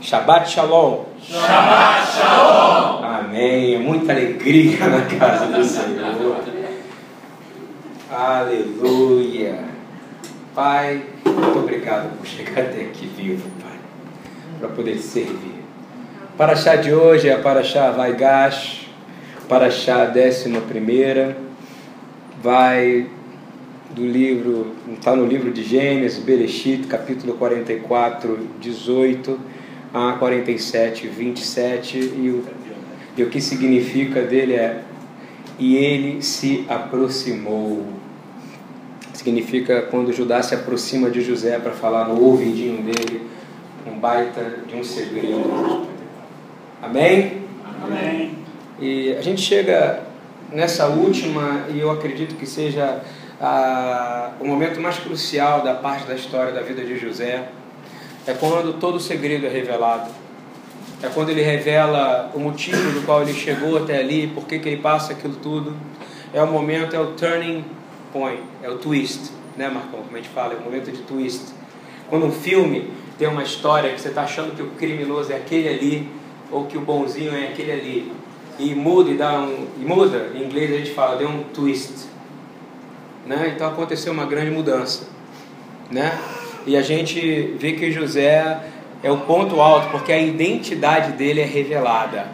Shabbat Shalom. Shabbat Shalom. Amém. Muita alegria na casa do Senhor. Aleluia. Pai, muito obrigado por chegar até aqui vivo, Pai, para poder servir. Para chá de hoje é para chá Vaigash, para chá décima primeira, vai do livro, está no livro de Gênesis, Bereshit, capítulo 44, 18 a 47, 27, e o, e o que significa dele é e ele se aproximou. Significa quando Judá se aproxima de José para falar no ouvidinho dele um baita de um segredo. Amém? Amém. E a gente chega nessa última, e eu acredito que seja ah, o momento mais crucial da parte da história da vida de José, é quando todo o segredo é revelado. É quando ele revela o motivo do qual ele chegou até ali, por que, ele passa aquilo tudo. É o momento, é o turning point, é o twist, né, Marcão? Como a gente fala, é o momento de twist. Quando um filme tem uma história que você está achando que o criminoso é aquele ali, ou que o bonzinho é aquele ali, e muda e dá um. E muda, em inglês a gente fala, deu um twist. Né? Então aconteceu uma grande mudança. Né? E a gente vê que José é o ponto alto, porque a identidade dele é revelada.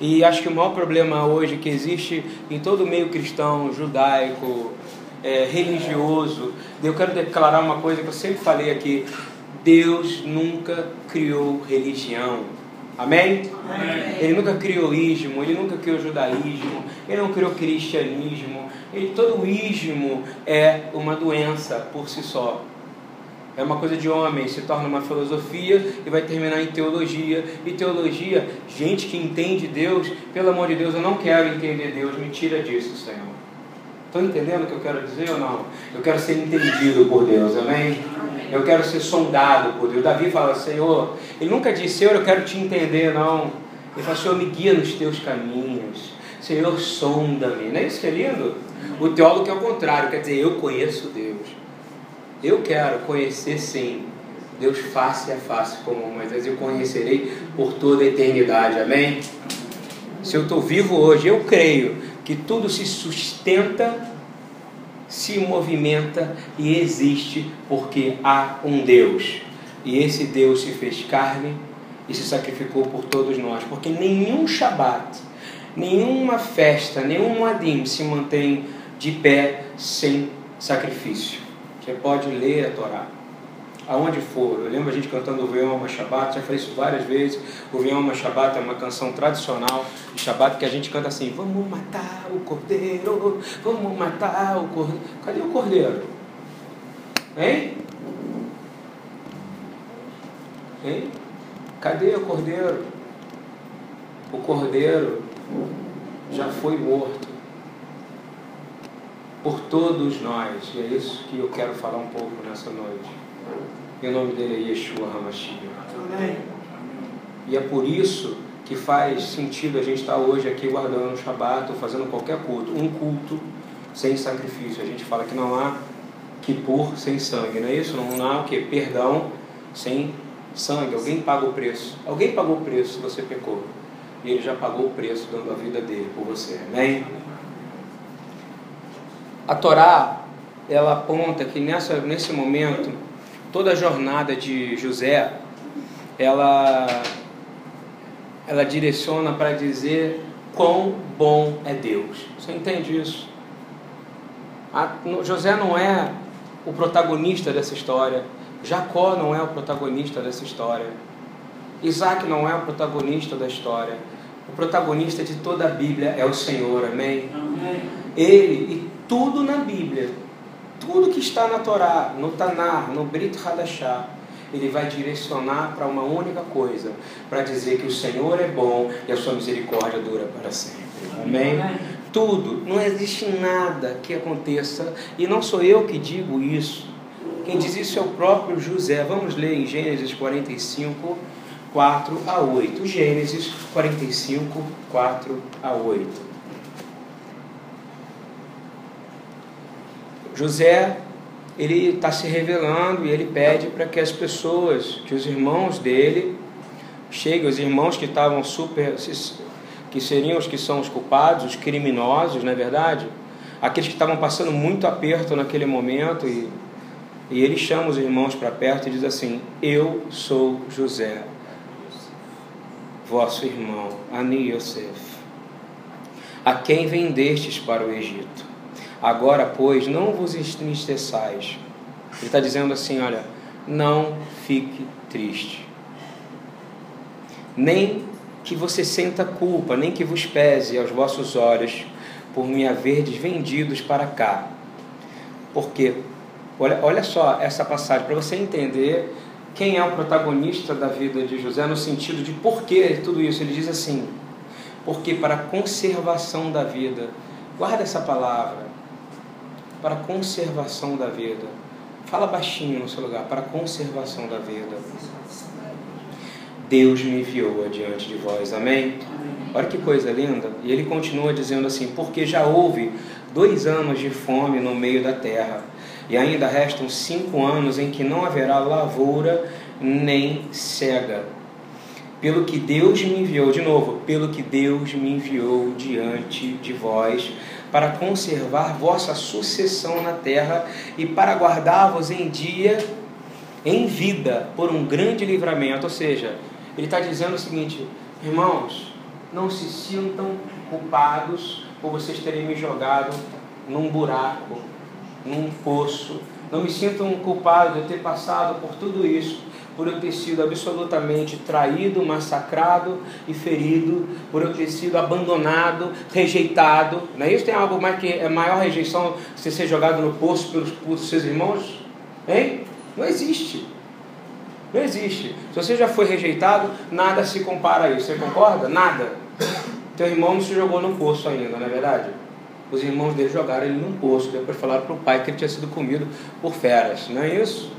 E acho que o maior problema hoje que existe em todo o meio cristão, judaico, é, religioso, eu quero declarar uma coisa que eu sempre falei aqui: Deus nunca criou religião. Amém? Amém. Ele nunca criou ismo, ele nunca criou judaísmo, ele não criou cristianismo. Ele, todo o ismo é uma doença por si só. É uma coisa de homem, se torna uma filosofia e vai terminar em teologia. E teologia, gente que entende Deus, pelo amor de Deus, eu não quero entender Deus, me tira disso, Senhor. Estão entendendo o que eu quero dizer ou não? Eu quero ser entendido por Deus, amém? Eu quero ser sondado por Deus. Davi fala, Senhor, ele nunca disse, Senhor, eu quero te entender, não. Ele fala, Senhor, me guia nos teus caminhos. Senhor, sonda-me. Não é isso que é lindo? O teólogo é o contrário, quer dizer, eu conheço Deus. Eu quero conhecer sim Deus face a face, como Moisés, eu conhecerei por toda a eternidade, amém? Se eu estou vivo hoje, eu creio que tudo se sustenta, se movimenta e existe porque há um Deus. E esse Deus se fez carne e se sacrificou por todos nós, porque nenhum Shabat, nenhuma festa, nenhum Adim se mantém de pé sem sacrifício. Você pode ler a Torá. Aonde for, eu lembro a gente cantando o Veoma Shabbat, já falei isso várias vezes. O Veoma Shabbat é uma canção tradicional de Shabbat que a gente canta assim: Vamos matar o cordeiro, vamos matar o cordeiro. Cadê o cordeiro? Hein? Hein? Cadê o cordeiro? O cordeiro já foi morto por todos nós. E é isso que eu quero falar um pouco nessa noite. E o nome dele é Yeshua Hamashiach. Amém. E é por isso que faz sentido a gente estar hoje aqui guardando o Shabat ou fazendo qualquer culto. Um culto sem sacrifício. A gente fala que não há Kippur sem sangue, não é isso? Não há o que? Perdão sem sangue. Alguém paga o preço. Alguém pagou o preço se você pecou. E ele já pagou o preço dando a vida dele por você. Amém? A Torá, ela aponta que nessa, nesse momento, toda a jornada de José, ela, ela direciona para dizer quão bom é Deus. Você entende isso? A, José não é o protagonista dessa história. Jacó não é o protagonista dessa história. Isaac não é o protagonista da história. O protagonista de toda a Bíblia é o Senhor, amém? Amém. Ele e tudo na Bíblia, tudo que está na Torá, no Tanar, no Brit Hadashah, ele vai direcionar para uma única coisa, para dizer que o Senhor é bom e a sua misericórdia dura para sempre. Amém? Amém. Tudo, não existe nada que aconteça, e não sou eu que digo isso. Quem diz isso é o próprio José. Vamos ler em Gênesis 45, 4 a 8. Gênesis 45, 4 a 8. José, ele está se revelando e ele pede para que as pessoas, que os irmãos dele, chega, os irmãos que estavam super. que seriam os que são os culpados, os criminosos, não é verdade? Aqueles que estavam passando muito aperto naquele momento e, e ele chama os irmãos para perto e diz assim: Eu sou José, vosso irmão, Ani Yosef, a quem vendestes para o Egito. Agora, pois, não vos entristeçais. Ele está dizendo assim: olha, não fique triste, nem que você senta culpa, nem que vos pese aos vossos olhos por me haverdes vendidos para cá. Porque, olha, olha só essa passagem, para você entender quem é o protagonista da vida de José, no sentido de por que tudo isso. Ele diz assim: porque para a conservação da vida, guarda essa palavra, para a conservação da vida. Fala baixinho no seu lugar, para a conservação da vida. Deus me enviou adiante de vós, amém? Olha que coisa linda. E ele continua dizendo assim: porque já houve dois anos de fome no meio da terra, e ainda restam cinco anos em que não haverá lavoura nem cega. Pelo que Deus me enviou, de novo, pelo que Deus me enviou diante de vós, para conservar vossa sucessão na terra e para guardar-vos em dia, em vida, por um grande livramento. Ou seja, ele está dizendo o seguinte, irmãos, não se sintam culpados por vocês terem me jogado num buraco, num poço. Não me sintam culpado de eu ter passado por tudo isso por eu ter sido absolutamente traído, massacrado e ferido, por eu ter sido abandonado, rejeitado. Não é isso? Tem algo mais que é maior rejeição você ser jogado no poço pelos, pelos seus irmãos? Hein? Não existe. Não existe. Se você já foi rejeitado, nada se compara a isso. Você concorda? Nada. Teu irmão não se jogou no poço ainda, não é verdade? Os irmãos dele jogaram ele num poço, depois falaram para o pai que ele tinha sido comido por feras, não é isso?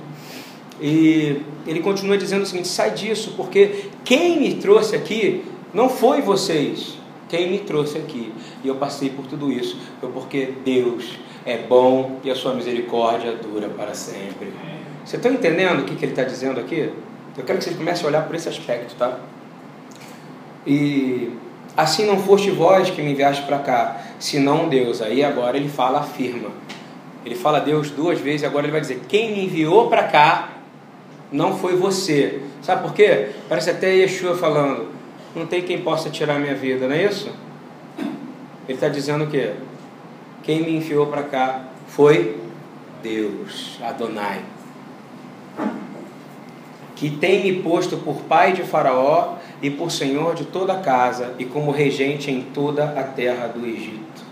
E ele continua dizendo o seguinte: sai disso, porque quem me trouxe aqui não foi vocês. Quem me trouxe aqui e eu passei por tudo isso foi porque Deus é bom e a sua misericórdia dura para sempre. Você está entendendo o que, que ele está dizendo aqui? Eu quero que vocês comecem a olhar por esse aspecto, tá? E assim não foste vós que me enviaste para cá, senão Deus. Aí agora ele fala, afirma. Ele fala Deus duas vezes, agora ele vai dizer: Quem me enviou para cá não foi você. Sabe por quê? Parece até Yeshua falando: Não tem quem possa tirar minha vida, não é isso? Ele está dizendo o quê? Quem me enfiou para cá foi Deus, Adonai, que tem me posto por pai de Faraó e por senhor de toda a casa e como regente em toda a terra do Egito.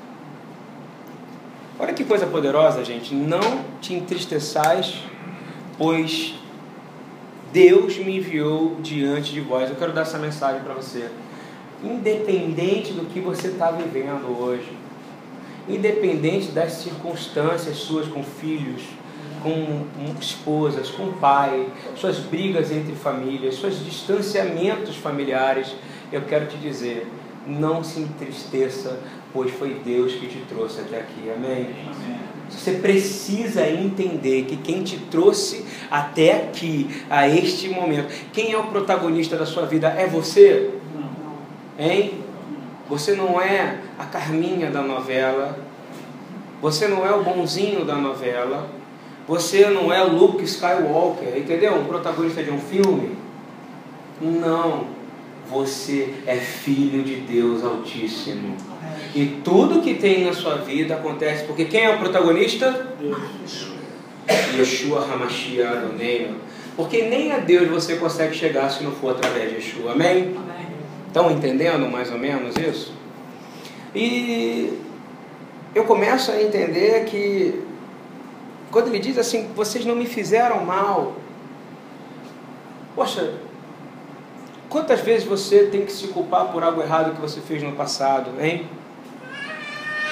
Olha que coisa poderosa, gente. Não te entristeçais, pois Deus me enviou diante de vós. Eu quero dar essa mensagem para você. Independente do que você está vivendo hoje, independente das circunstâncias suas com filhos, com esposas, com pai, suas brigas entre famílias, seus distanciamentos familiares, eu quero te dizer, não se entristeça, pois foi Deus que te trouxe até aqui. Amém? Amém. Você precisa entender que quem te trouxe até aqui, a este momento, quem é o protagonista da sua vida? É você? Hein? Você não é a Carminha da novela. Você não é o bonzinho da novela. Você não é o Luke Skywalker, entendeu? Um protagonista de um filme. Não. Você é filho de Deus Altíssimo. E tudo que tem na sua vida acontece porque quem é o protagonista? Deus. Yeshua Hamashiach Adonai. Porque nem a Deus você consegue chegar se não for através de Yeshua. Amém? Amém? Estão entendendo mais ou menos isso? E eu começo a entender que quando ele diz assim, vocês não me fizeram mal. Poxa, quantas vezes você tem que se culpar por algo errado que você fez no passado, hein?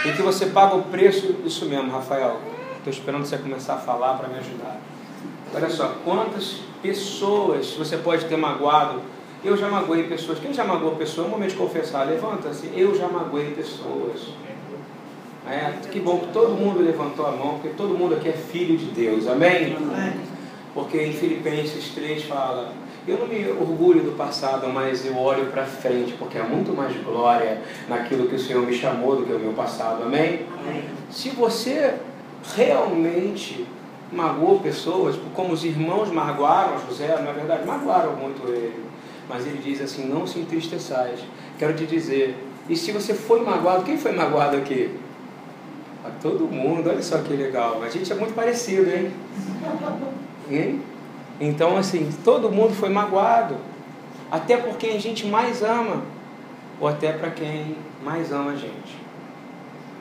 E que você paga o preço, isso mesmo, Rafael. Estou esperando você começar a falar para me ajudar. Olha só, quantas pessoas você pode ter magoado. Eu já magoei pessoas. Quem já magoou pessoas? É um momento de confessar. Levanta-se. Eu já magoei pessoas. É, que bom que todo mundo levantou a mão, porque todo mundo aqui é filho de Deus. Amém? Amém. Porque em Filipenses 3 fala Eu não me orgulho do passado, mas eu olho para frente, porque há muito mais glória naquilo que o Senhor me chamou do que o meu passado. Amém? Amém. Se você realmente magoou pessoas, como os irmãos magoaram José, na verdade, magoaram muito ele. Mas ele diz assim: não se entristeçais. Quero te dizer, e se você foi magoado, quem foi magoado aqui? A todo mundo, olha só que legal. A gente é muito parecido, hein? hein? Então, assim, todo mundo foi magoado. Até por quem a gente mais ama, ou até para quem mais ama a gente.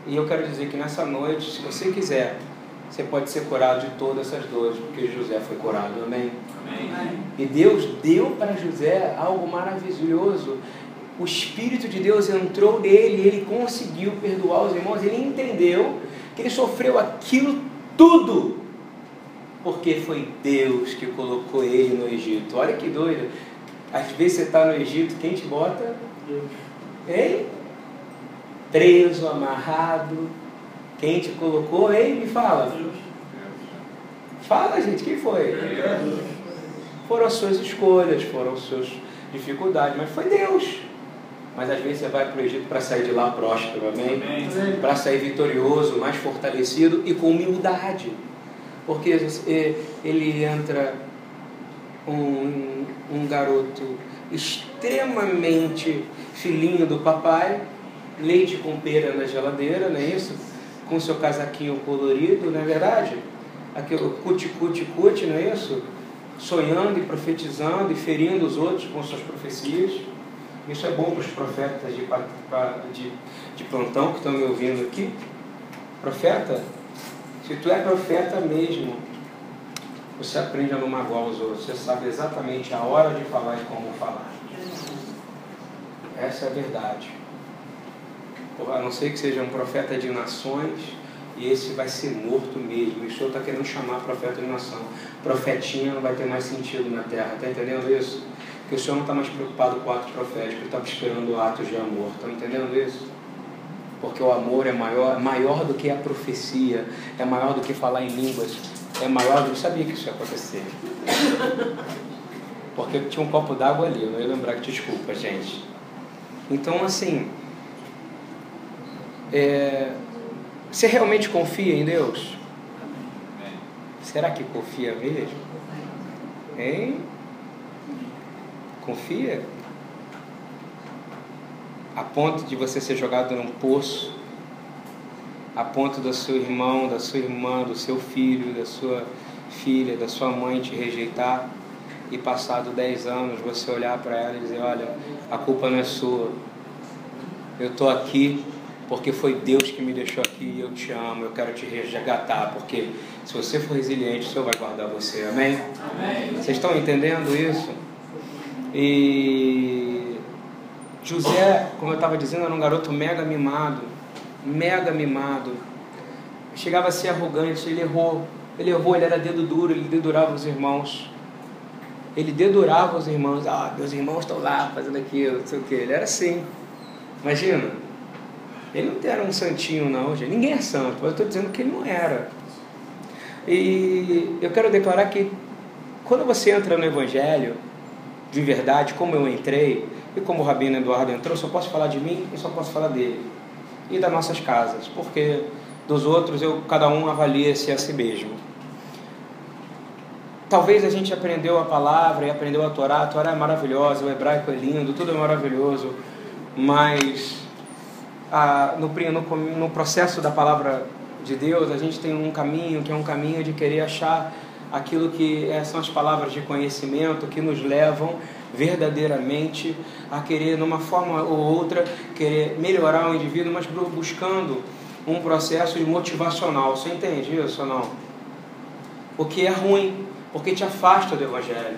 E eu quero dizer que nessa noite, se você quiser, você pode ser curado de todas essas dores, porque José foi curado, amém? amém. E Deus deu para José algo maravilhoso. O Espírito de Deus entrou nele e ele conseguiu perdoar os irmãos. Ele entendeu que ele sofreu aquilo tudo, porque foi Deus que colocou ele no Egito. Olha que doido. Às vezes você está no Egito, quem te bota? Deus. Hein? Preso, amarrado quem te colocou, hein? Me fala. Fala, gente, quem foi? Foram as suas escolhas, foram as suas dificuldades, mas foi Deus. Mas às vezes você vai para o Egito para sair de lá próspero, amém? amém. Para sair vitorioso, mais fortalecido e com humildade. Porque ele entra um, um garoto extremamente filhinho do papai, leite com pera na geladeira, não é isso? com seu casaquinho colorido, não é verdade? Aquele cuti, cuti, cuti, não é isso? Sonhando e profetizando e ferindo os outros com suas profecias. Isso é bom para os profetas de, de, de plantão que estão me ouvindo aqui. Profeta, se tu é profeta mesmo, você aprende a não magoar os outros. Você sabe exatamente a hora de falar e como falar. Essa é a verdade a não ser que seja um profeta de nações, e esse vai ser morto mesmo. O Senhor está querendo chamar profeta de nação. Profetinha não vai ter mais sentido na terra, está entendendo isso? Porque o Senhor não está mais preocupado com atos proféticos, ele está esperando atos de amor, está entendendo isso? Porque o amor é maior, maior do que a profecia, é maior do que falar em línguas, é maior do que. Sabia que isso ia acontecer. Porque tinha um copo d'água ali, eu não ia lembrar que desculpa, gente. Então, assim, é, você realmente confia em Deus? Será que confia mesmo? Hein? Confia? A ponto de você ser jogado num poço, a ponto do seu irmão, da sua irmã, do seu filho, da sua filha, da sua mãe te rejeitar e passado 10 anos você olhar para ela e dizer: Olha, a culpa não é sua, eu estou aqui porque foi Deus que me deixou aqui, eu te amo, eu quero te resgatar, porque se você for resiliente, o Senhor vai guardar você, amém? amém. Vocês estão entendendo isso? E José, como eu estava dizendo, era um garoto mega mimado, mega mimado. Chegava a ser arrogante, ele errou, ele errou, ele era dedo duro, ele dedurava os irmãos. Ele dedurava os irmãos, ah, meus irmãos estão lá fazendo aquilo, não sei o que. Ele era assim. Imagina, ele não era um santinho, não, gente. Ninguém é santo, mas eu estou dizendo que ele não era. E eu quero declarar que quando você entra no Evangelho, de verdade, como eu entrei, e como o Rabino Eduardo entrou, só posso falar de mim e só posso falar dele. E das nossas casas, porque dos outros eu cada um avalia-se a si mesmo. Talvez a gente aprendeu a palavra e aprendeu a Torá, a Torá é maravilhosa, o hebraico é lindo, tudo é maravilhoso, mas a, no, no, no processo da palavra de Deus, a gente tem um caminho que é um caminho de querer achar aquilo que é, são as palavras de conhecimento que nos levam verdadeiramente a querer, numa forma ou outra, querer melhorar o indivíduo, mas buscando um processo motivacional. Você entende isso ou não? O que é ruim, porque te afasta do Evangelho.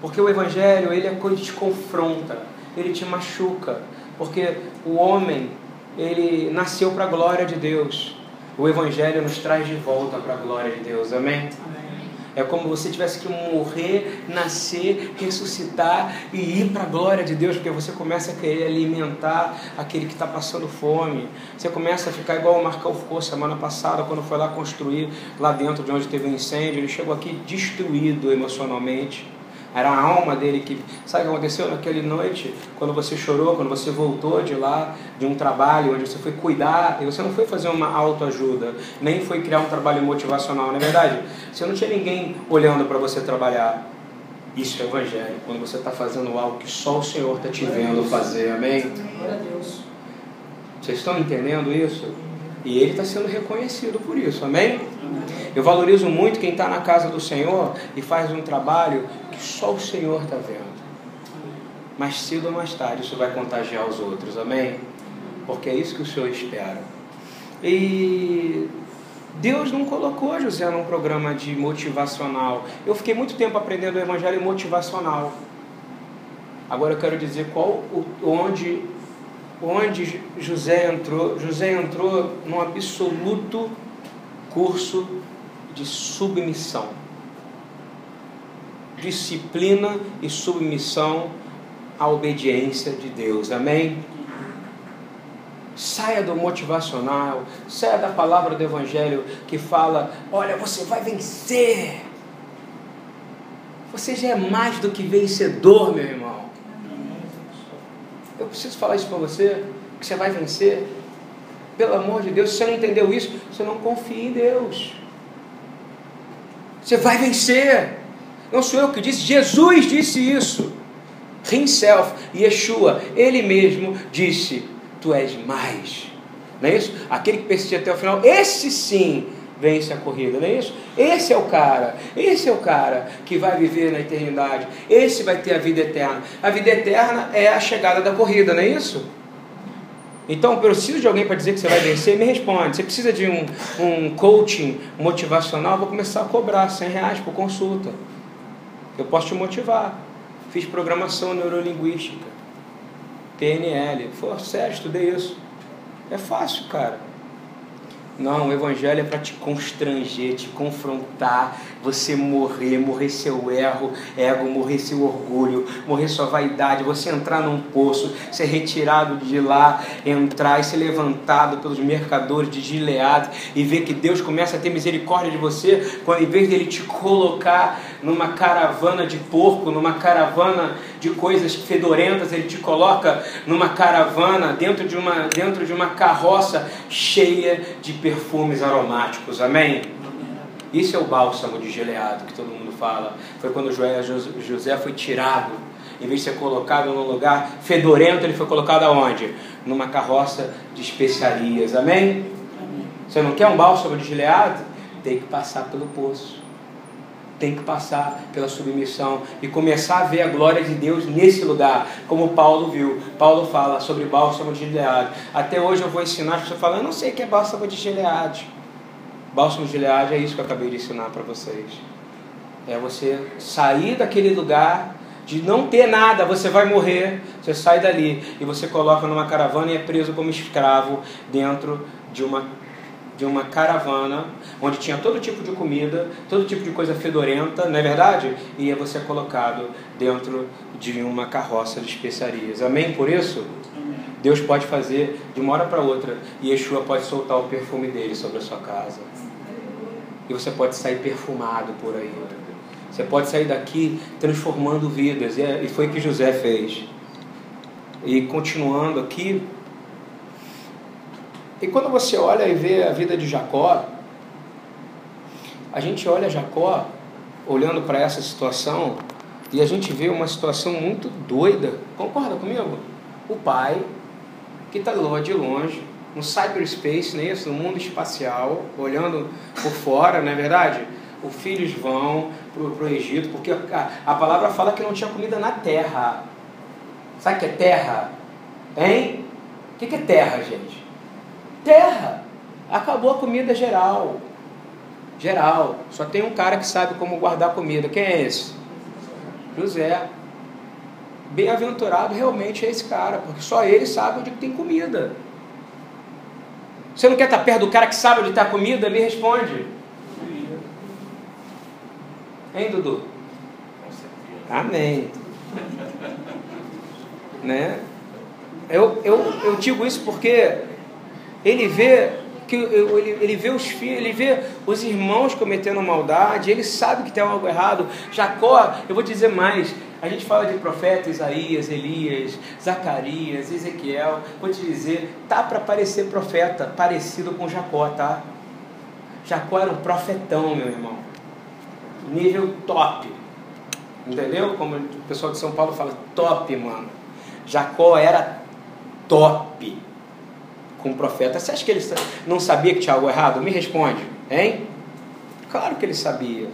Porque o Evangelho, ele é coisa que te confronta, ele te machuca. Porque o homem, ele nasceu para a glória de Deus. O Evangelho nos traz de volta para a glória de Deus. Amém? Amém? É como você tivesse que morrer, nascer, ressuscitar e ir para a glória de Deus, porque você começa a querer alimentar aquele que está passando fome. Você começa a ficar igual o Marcão ficou semana passada, quando foi lá construir lá dentro de onde teve um incêndio. Ele chegou aqui destruído emocionalmente Era a alma dele que. Sabe o que aconteceu naquela noite? Quando você chorou, quando você voltou de lá, de um trabalho onde você foi cuidar, e você não foi fazer uma autoajuda, nem foi criar um trabalho motivacional, não é verdade? Você não tinha ninguém olhando para você trabalhar. Isso é evangelho, quando você está fazendo algo que só o Senhor está te vendo fazer, amém? Vocês estão entendendo isso? E ele está sendo reconhecido por isso, amém? Eu valorizo muito quem está na casa do Senhor e faz um trabalho que só o Senhor está vendo. Mais cedo ou mais tarde isso vai contagiar os outros, amém? Porque é isso que o Senhor espera. E Deus não colocou José num programa de motivacional. Eu fiquei muito tempo aprendendo o evangelho motivacional. Agora eu quero dizer qual onde onde José entrou. José entrou num absoluto curso de submissão. Disciplina e submissão à obediência de Deus. Amém? Saia do motivacional, saia da palavra do Evangelho que fala: olha, você vai vencer. Você já é mais do que vencedor, meu irmão. Eu preciso falar isso para você, que você vai vencer. Pelo amor de Deus, se você não entendeu isso, você não confia em Deus. Você vai vencer. Não sou eu que disse, Jesus disse isso. Himself, Yeshua, ele mesmo disse: Tu és mais. Não é isso? Aquele que persiste até o final, esse sim vence a corrida, não é isso? Esse é o cara, esse é o cara que vai viver na eternidade, esse vai ter a vida eterna. A vida eterna é a chegada da corrida, não é isso? Então, eu preciso de alguém para dizer que você vai vencer? Me responde. Você precisa de um, um coaching motivacional? Vou começar a cobrar 100 reais por consulta. Eu posso te motivar. Fiz programação neurolinguística, PNL. Foi sério, estudei isso. É fácil, cara. Não, o Evangelho é para te constranger, te confrontar, você morrer, morrer seu erro, ego, morrer seu orgulho, morrer sua vaidade, você entrar num poço, ser retirado de lá, entrar e ser levantado pelos mercadores de Gilead e ver que Deus começa a ter misericórdia de você, quando em vez dele te colocar numa caravana de porco, numa caravana de coisas fedorentas, ele te coloca numa caravana dentro de uma, dentro de uma carroça cheia de perfumes aromáticos. Amém? Isso é o bálsamo de geleado que todo mundo fala. Foi quando José foi tirado. Em vez de ser colocado num lugar fedorento, ele foi colocado aonde? Numa carroça de especiarias. Amém? Você não quer um bálsamo de geleado? Tem que passar pelo poço. Tem que passar pela submissão e começar a ver a glória de Deus nesse lugar, como Paulo viu. Paulo fala sobre bálsamo de Gileade. Até hoje eu vou ensinar as pessoas falando, eu não sei o que é bálsamo de Gileade. Bálsamo de Gileade é isso que eu acabei de ensinar para vocês. É você sair daquele lugar de não ter nada, você vai morrer, você sai dali e você coloca numa caravana e é preso como escravo dentro de uma de uma caravana onde tinha todo tipo de comida, todo tipo de coisa fedorenta, não é verdade? E é você colocado dentro de uma carroça de especiarias. Amém por isso? Deus pode fazer de uma hora para outra e Yeshua pode soltar o perfume dele sobre a sua casa. E você pode sair perfumado por aí. Você pode sair daqui transformando vidas. É, e foi o que José fez. E continuando aqui. E quando você olha e vê a vida de Jacó, a gente olha Jacó olhando para essa situação e a gente vê uma situação muito doida. Concorda comigo? O pai, que está lá de longe, no cyberspace, né, no mundo espacial, olhando por fora, não é verdade? Os filhos vão para o Egito, porque a, a palavra fala que não tinha comida na terra. Sabe o que é terra? Hein? O que é terra, gente? Terra! Acabou a comida geral. Geral. Só tem um cara que sabe como guardar comida. Quem é esse? José. Bem-aventurado realmente é esse cara, porque só ele sabe onde tem comida. Você não quer estar perto do cara que sabe onde está a comida? Me responde. Hein, Dudu? Amém. né? Eu, eu, eu digo isso porque ele vê que ele, ele vê os filhos, ele vê os irmãos cometendo maldade, ele sabe que tem algo errado. Jacó, eu vou dizer mais, a gente fala de profeta Isaías, Elias, Zacarias, Ezequiel. Vou te dizer, tá para parecer profeta, parecido com Jacó, tá? Jacó era um profetão, meu irmão. Nível top. Entendeu? Como o pessoal de São Paulo fala, top, mano. Jacó era top com o profeta. Você acha que ele não sabia que tinha algo errado? Me responde, hein? Claro que ele sabia.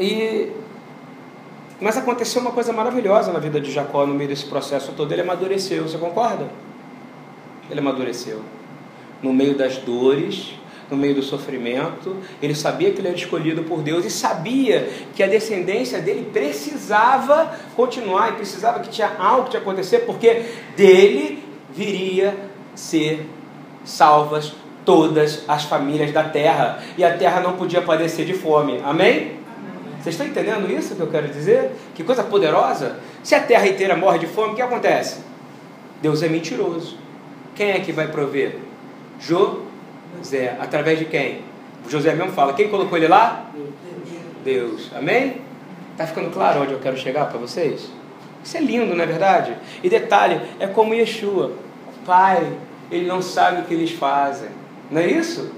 E mas aconteceu uma coisa maravilhosa na vida de Jacó no meio desse processo todo. Ele amadureceu, você concorda? Ele amadureceu. No meio das dores, no meio do sofrimento, ele sabia que ele era escolhido por Deus e sabia que a descendência dele precisava continuar e precisava que tinha algo que acontecer, porque dele viria ser salvas todas as famílias da terra e a terra não podia padecer de fome. Amém? Vocês estão entendendo isso que eu quero dizer? Que coisa poderosa! Se a terra inteira morre de fome, o que acontece? Deus é mentiroso. Quem é que vai prover? Jô Zé, através de quem? José mesmo fala, quem colocou ele lá? Deus. Amém? Está ficando claro onde eu quero chegar para vocês? Isso é lindo, não é verdade? E detalhe, é como Yeshua. Pai, ele não sabe o que eles fazem. Não é isso?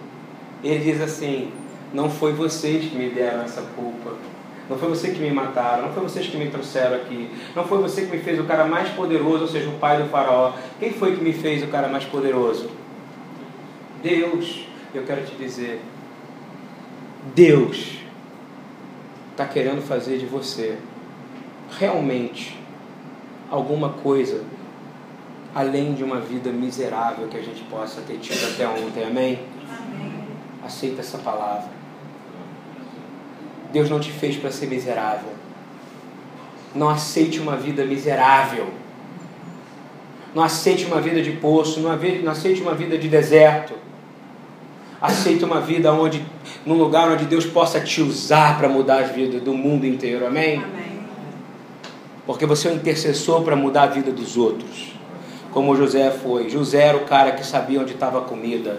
Ele diz assim: Não foi vocês que me deram essa culpa. Não foi você que me mataram. Não foi vocês que me trouxeram aqui. Não foi você que me fez o cara mais poderoso, ou seja, o pai do faraó. Quem foi que me fez o cara mais poderoso? Deus, eu quero te dizer, Deus está querendo fazer de você realmente alguma coisa além de uma vida miserável que a gente possa ter tido até ontem, amém? amém. Aceita essa palavra. Deus não te fez para ser miserável. Não aceite uma vida miserável. Não aceite uma vida de poço, não aceite uma vida de deserto. Aceita uma vida onde, num lugar onde Deus possa te usar para mudar a vida do mundo inteiro. Amém? Amém. Porque você é um intercessor para mudar a vida dos outros. Como José foi. José era o cara que sabia onde estava a comida.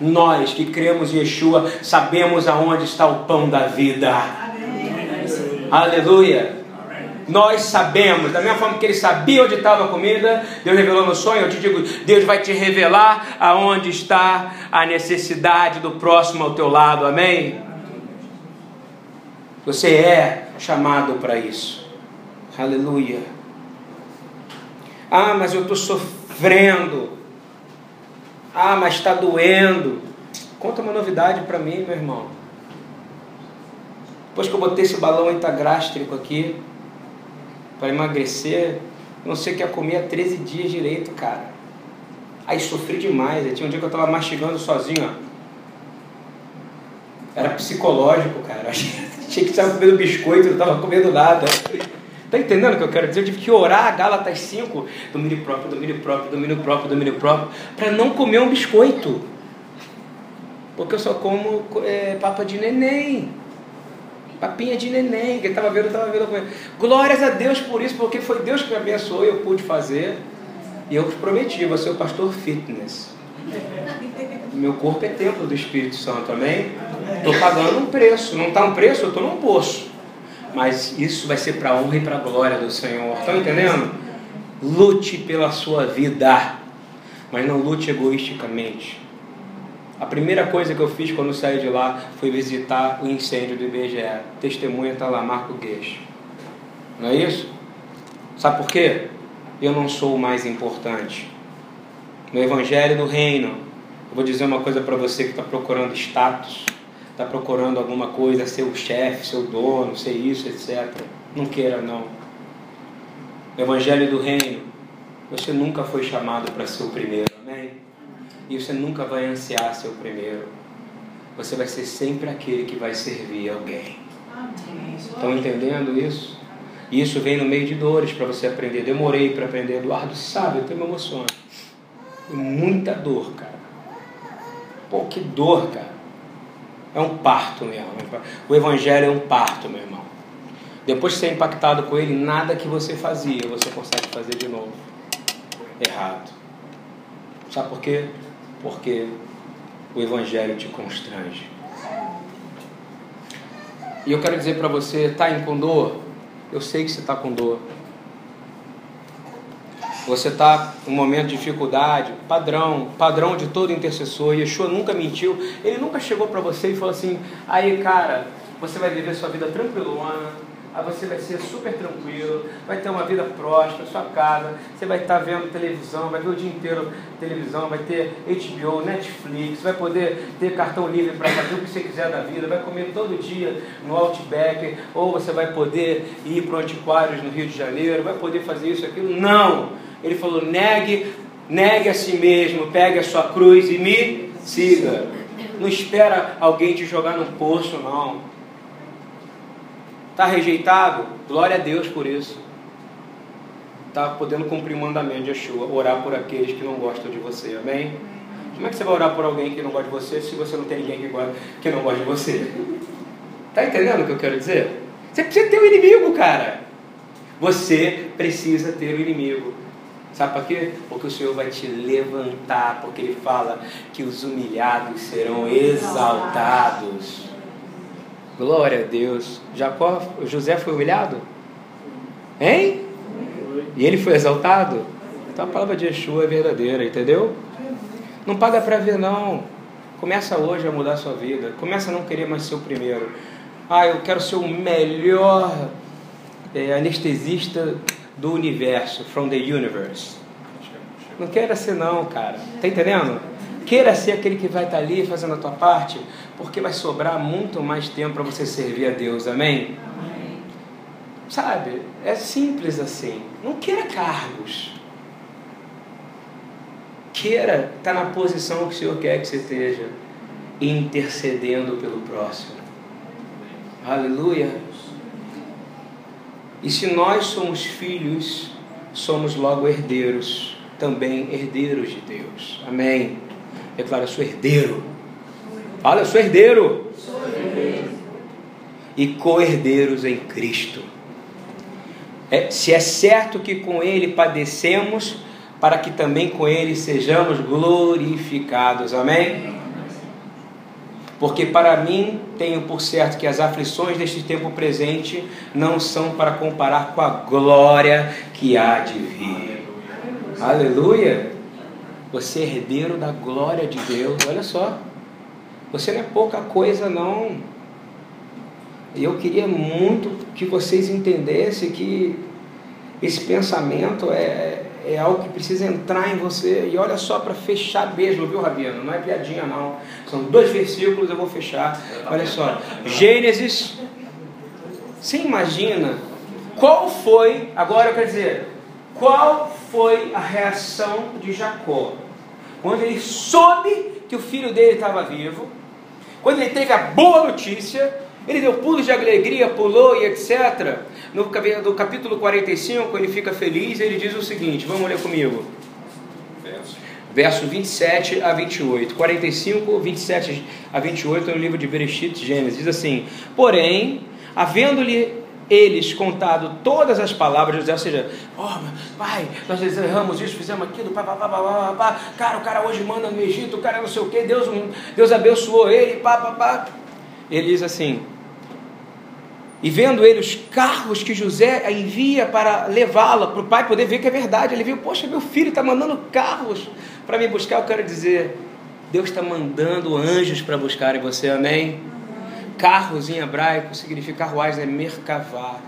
Nós que cremos em Yeshua sabemos aonde está o pão da vida. Amém. Aleluia. Nós sabemos, da mesma forma que ele sabia onde estava a comida, Deus revelou no sonho, eu te digo, Deus vai te revelar aonde está a necessidade do próximo ao teu lado, amém? Você é chamado para isso, aleluia. Ah, mas eu estou sofrendo, ah, mas está doendo. Conta uma novidade para mim, meu irmão. Depois que eu botei esse balão entagástrico aqui, para emagrecer, não sei o que comer há 13 dias direito, cara. Aí sofri demais. Tinha um dia que eu estava mastigando sozinho, ó. Era psicológico, cara. Achei que estava comendo biscoito, não estava comendo nada. Tá entendendo o que eu quero dizer? Eu tive que orar Gálatas 5, domínio próprio, domínio próprio, domínio próprio, domínio próprio, para não comer um biscoito. Porque eu só como é, papa de neném papinha de neném, que estava vendo, estava vendo. Glórias a Deus por isso, porque foi Deus que me abençoou e eu pude fazer. E eu prometi, vou ser o pastor fitness. Meu corpo é templo do Espírito Santo, amém? Estou pagando um preço, não está um preço, eu estou num poço. Mas isso vai ser para a honra e para a glória do Senhor. Estão entendendo? Lute pela sua vida, mas não lute egoisticamente. A primeira coisa que eu fiz quando saí de lá foi visitar o incêndio do IBGE. Testemunha está lá, Marco Gueixo. Não é isso? Sabe por quê? Eu não sou o mais importante. No Evangelho do Reino, eu vou dizer uma coisa para você que está procurando status, está procurando alguma coisa, ser o chefe, ser o dono, ser isso, etc. Não queira, não. No Evangelho do Reino, você nunca foi chamado para ser o primeiro. E você nunca vai ansiar ser o primeiro. Você vai ser sempre aquele que vai servir alguém. Estão entendendo isso? E isso vem no meio de dores para você aprender. Demorei para aprender. Eduardo sabe, eu tenho me emoções. Muita dor, cara. Pô, que dor, cara. É um parto mesmo. O evangelho é um parto, meu irmão. Depois de ser impactado com ele, nada que você fazia você consegue fazer de novo. Errado. Sabe por quê? Porque o Evangelho te constrange. E eu quero dizer para você, está em com dor? Eu sei que você está com dor. Você está em um momento de dificuldade, padrão, padrão de todo intercessor. Yeshua nunca mentiu. Ele nunca chegou para você e falou assim: aí, cara, você vai viver sua vida tranquilona, aí você vai ser super tranquilo, vai ter uma vida próspera, sua casa, você vai estar vendo televisão, vai ver o dia inteiro televisão, vai ter HBO, Netflix, vai poder ter cartão livre para fazer o que você quiser da vida, vai comer todo dia no Outback, ou você vai poder ir para o Antiquários no Rio de Janeiro, vai poder fazer isso, aquilo. Não! Ele falou: negue, negue a si mesmo, pegue a sua cruz e me siga. Não espera alguém te jogar num poço, não. Está rejeitado? Glória a Deus por isso. Está podendo cumprir o mandamento de Yeshua, orar por aqueles que não gostam de você, amém? Como é que você vai orar por alguém que não gosta de você se você não tem ninguém que, gosta, que não gosta de você? Está entendendo o que eu quero dizer? Você precisa ter um inimigo, cara. Você precisa ter um inimigo. Sabe para quê? Porque o Senhor vai te levantar, porque Ele fala que os humilhados serão exaltados. Glória a Deus. Jacó, José foi humilhado? Hein? E ele foi exaltado? Então a palavra de Yeshua é verdadeira, entendeu? Não paga para ver não. Começa hoje a mudar a sua vida. Começa a não querer mais ser o primeiro. Ah, eu quero ser o melhor é, anestesista do universo, from the universe. Não queira ser não, cara. Tá entendendo? Queira ser aquele que vai estar ali fazendo a tua parte, porque vai sobrar muito mais tempo para você servir a Deus. Amém? Amém? Sabe? É simples assim. Não queira cargos. Queira estar na posição que o Senhor quer que você esteja, intercedendo pelo próximo. Aleluia. E se nós somos filhos, somos logo herdeiros, também herdeiros de Deus. Amém. Declara, sou herdeiro. Fala, sou herdeiro. Sou herdeiro. E co-herdeiros em Cristo. É, se é certo que com Ele padecemos, para que também com Ele sejamos glorificados. Amém? Porque para mim tenho por certo que as aflições deste tempo presente não são para comparar com a glória que há de vir. Aleluia! Você é herdeiro da glória de Deus, olha só. Você não é pouca coisa, não. Eu queria muito que vocês entendessem que esse pensamento é, é algo que precisa entrar em você. E olha só para fechar mesmo, viu, Rabino? Não é piadinha, não. São dois versículos, eu vou fechar. Olha só. Gênesis. Você imagina qual foi, agora eu quero dizer, qual foi a reação de Jacó? Quando ele soube que o filho dele estava vivo, quando ele teve a boa notícia, ele deu pulos de alegria, pulou e etc. No capítulo 45, ele fica feliz ele diz o seguinte: vamos ler comigo. Verso. Verso 27 a 28. 45, 27 a 28 no livro de Bereshit, Gênesis. Diz assim: Porém, havendo-lhe eles contado todas as palavras, ou seja, oh, pai, nós erramos isso, fizemos aquilo, pá, pá, pá, pá, pá, pá, cara, o cara hoje manda no Egito, o cara não sei o que, Deus, Deus abençoou ele, pá, pá, pá. Ele diz assim: e vendo ele os carros que José envia para levá-la, para o pai poder ver que é verdade. Ele viu, poxa, meu filho está mandando carros para me buscar. Eu quero dizer, Deus está mandando anjos para buscar em você, amém? Carros em hebraico significa carruagem, é merkavá.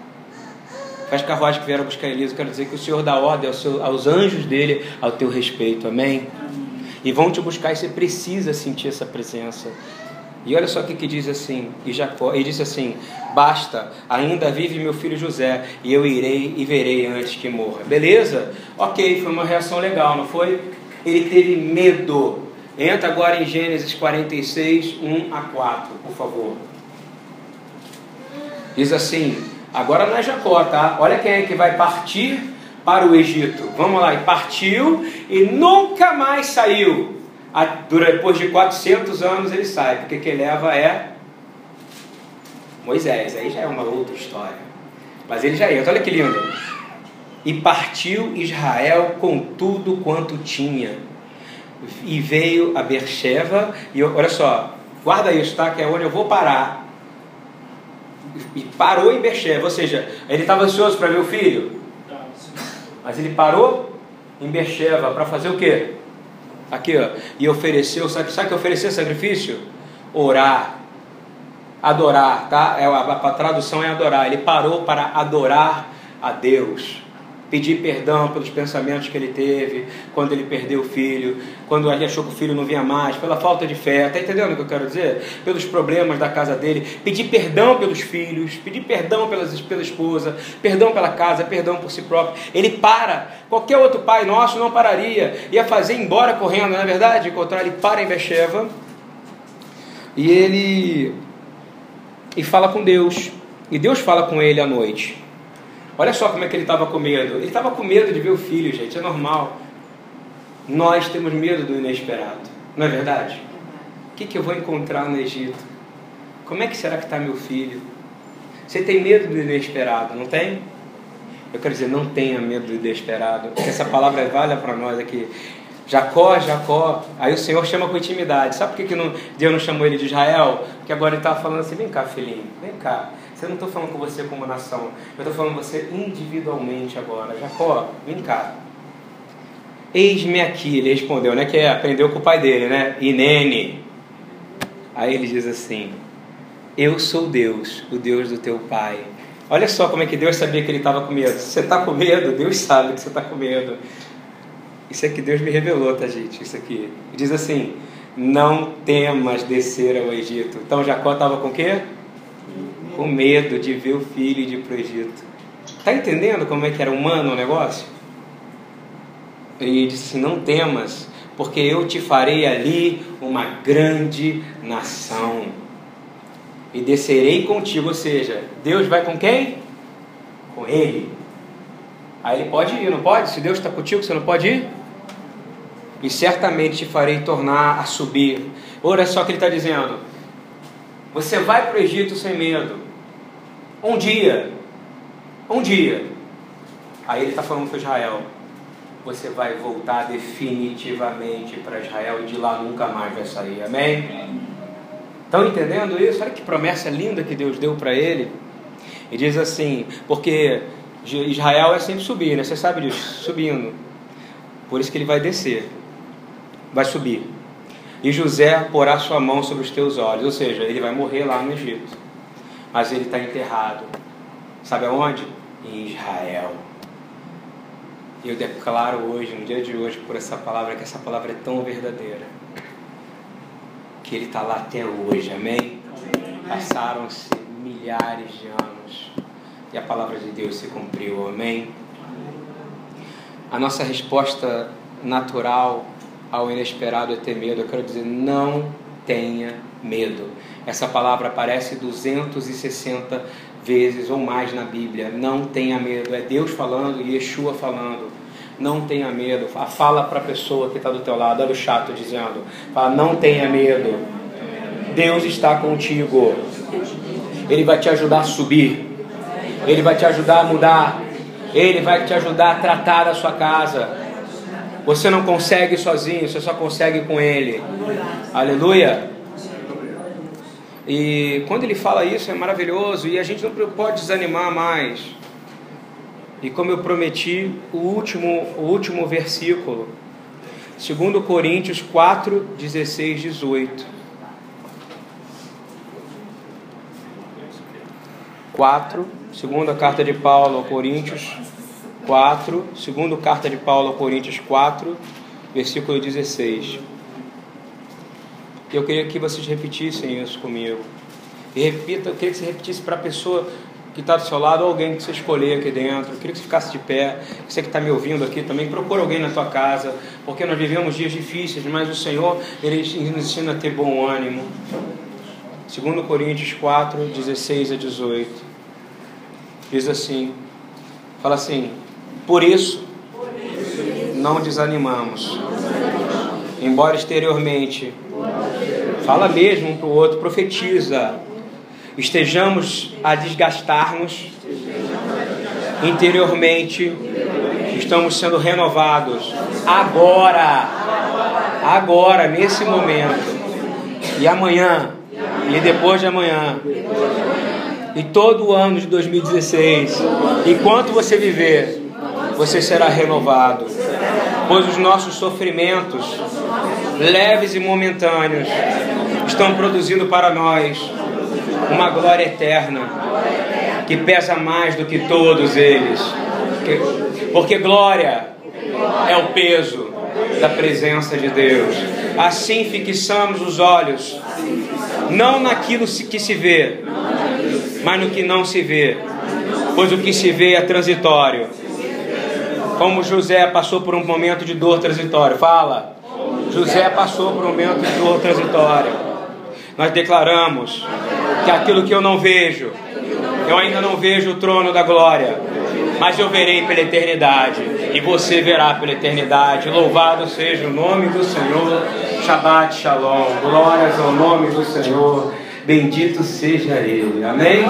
Faz carruagem que vieram buscar Elias. Quero dizer que o Senhor dá ordem aos, aos anjos dele ao teu respeito, amém? E vão te buscar e você precisa sentir essa presença. E olha só o que, que diz assim, e Jacó, ele disse assim: Basta, ainda vive meu filho José, e eu irei e verei antes que morra. Beleza? Ok, foi uma reação legal, não foi? Ele teve medo. Entra agora em Gênesis 46, 1 a 4, por favor. Diz assim: agora não é Jacó, tá? Olha quem é que vai partir para o Egito. Vamos lá, e partiu e nunca mais saiu depois de 400 anos ele sai, porque quem leva é Moisés. Aí já é uma outra história. Mas ele já entra, olha que lindo. E partiu Israel com tudo quanto tinha. e veio a Bercheva, e olha só, guarda isso, tá? Que é onde eu vou parar. E parou em Bercheva, ou seja, ele estava ansioso para ver o filho, mas ele parou em Bercheva para fazer o quê? Aqui, ó, e ofereceu, sabe, sabe que oferecer sacrifício? Orar, adorar, tá? É, a, a tradução é adorar. Ele parou para adorar a Deus pedir perdão pelos pensamentos que ele teve quando ele perdeu o filho, quando ele achou que o filho não vinha mais, pela falta de fé, está entendendo o que eu quero dizer? Pelos problemas da casa dele, pedir perdão pelos filhos, pedir perdão pelas, pela esposa, perdão pela casa, perdão por si próprio. Ele para, qualquer outro pai nosso não pararia, ia fazer embora correndo, não é verdade? Encontrar ele para em Becheva e ele e fala com Deus, e Deus fala com ele à noite. Olha só como é que ele estava com medo. Ele estava com medo de ver o filho, gente, é normal. Nós temos medo do inesperado, não é verdade? O que, que eu vou encontrar no Egito? Como é que será que está meu filho? Você tem medo do inesperado, não tem? Eu quero dizer, não tenha medo do inesperado, porque essa palavra é válida para nós aqui. Jacó, Jacó, aí o Senhor chama com intimidade. Sabe por que, que não, Deus não chamou ele de Israel? Porque agora ele estava falando assim: vem cá, filhinho, vem cá. Você não estou falando com você como nação, eu estou falando com você individualmente agora. Jacó, vem cá. Eis-me aqui, ele respondeu, né? Que aprendeu com o pai dele, né? Inene. Aí ele diz assim: Eu sou Deus, o Deus do teu pai. Olha só como é que Deus sabia que ele estava com medo. Você está com medo, Deus sabe que você está com medo. Isso é que Deus me revelou, tá, gente? Isso aqui. Diz assim: Não temas descer ao Egito. Então Jacó estava com o quê? Com medo de ver o filho de ir para o Egito. Está entendendo como é que era humano o negócio? Ele disse: Não temas, porque eu te farei ali uma grande nação. E descerei contigo, ou seja, Deus vai com quem? Com ele. Aí ele pode ir, não pode? Se Deus está contigo, você não pode ir? E certamente te farei tornar a subir. Olha só o que ele está dizendo. Você vai para o Egito sem medo. Um dia, um dia, aí ele está falando para Israel: você vai voltar definitivamente para Israel e de lá nunca mais vai sair. Amém? Estão entendendo isso? Olha que promessa linda que Deus deu para ele. E diz assim: porque Israel é sempre subir, né? Você sabe disso, subindo. Por isso que ele vai descer, vai subir. E José porá sua mão sobre os teus olhos, ou seja, ele vai morrer lá no Egito mas ele está enterrado. Sabe aonde? Em Israel. E eu declaro hoje, no dia de hoje, por essa palavra, que essa palavra é tão verdadeira. Que ele está lá até hoje, amém? Passaram-se milhares de anos e a palavra de Deus se cumpriu, amém? A nossa resposta natural ao inesperado é ter medo. Eu quero dizer, não tenha medo. Essa palavra aparece 260 vezes ou mais na Bíblia. Não tenha medo. É Deus falando e Yeshua falando. Não tenha medo. Fala para a pessoa que está do teu lado. Olha o chato dizendo. Fala, não tenha medo. Deus está contigo. Ele vai te ajudar a subir. Ele vai te ajudar a mudar. Ele vai te ajudar a tratar a sua casa. Você não consegue sozinho, você só consegue com Ele. Aleluia. E quando ele fala isso é maravilhoso e a gente não pode desanimar mais. E como eu prometi, o último, o último versículo, 2 Coríntios 4, 16, 18. 4, segunda carta de Paulo aos Coríntios 4, segunda carta de Paulo aos Coríntios 4, versículo 16. Eu queria que vocês repetissem isso comigo. E repita, eu queria que você repetisse para a pessoa que está do seu lado, ou alguém que você escolher aqui dentro. Eu queria que você ficasse de pé. Você que está me ouvindo aqui também, procura alguém na tua casa, porque nós vivemos dias difíceis, mas o Senhor, Ele nos ensina a ter bom ânimo. 2 Coríntios 4, 16 a 18. Diz assim: fala assim, por isso, não desanimamos, embora exteriormente Fala mesmo um para o outro, profetiza. Estejamos a desgastar-nos interiormente, estamos sendo renovados. Agora, agora, nesse momento, e amanhã, e depois de amanhã, e todo o ano de 2016, enquanto você viver, você será renovado, pois os nossos sofrimentos, leves e momentâneos, estão produzindo para nós uma glória eterna que pesa mais do que todos eles. Porque glória é o peso da presença de Deus. Assim fixamos os olhos, não naquilo que se vê, mas no que não se vê, pois o que se vê é transitório. Como José passou por um momento de dor transitório, fala. José passou por um momento de dor transitória. Nós declaramos que aquilo que eu não vejo, eu ainda não vejo o trono da glória, mas eu verei pela eternidade, e você verá pela eternidade. Louvado seja o nome do Senhor. Shabbat Shalom. Glórias ao nome do Senhor. Bendito seja Ele. Amém?